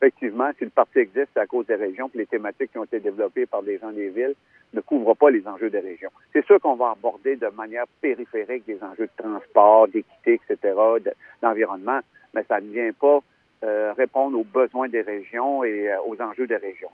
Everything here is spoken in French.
effectivement, si le parti existe, c'est à cause des régions, puis les thématiques qui ont été développées par des gens des villes ne couvrent pas les enjeux des régions. C'est sûr qu'on va aborder de manière périphérique des enjeux de transport, d'équité, etc., d'environnement, mais ça ne vient pas euh, répondre aux besoins des régions et euh, aux enjeux des régions.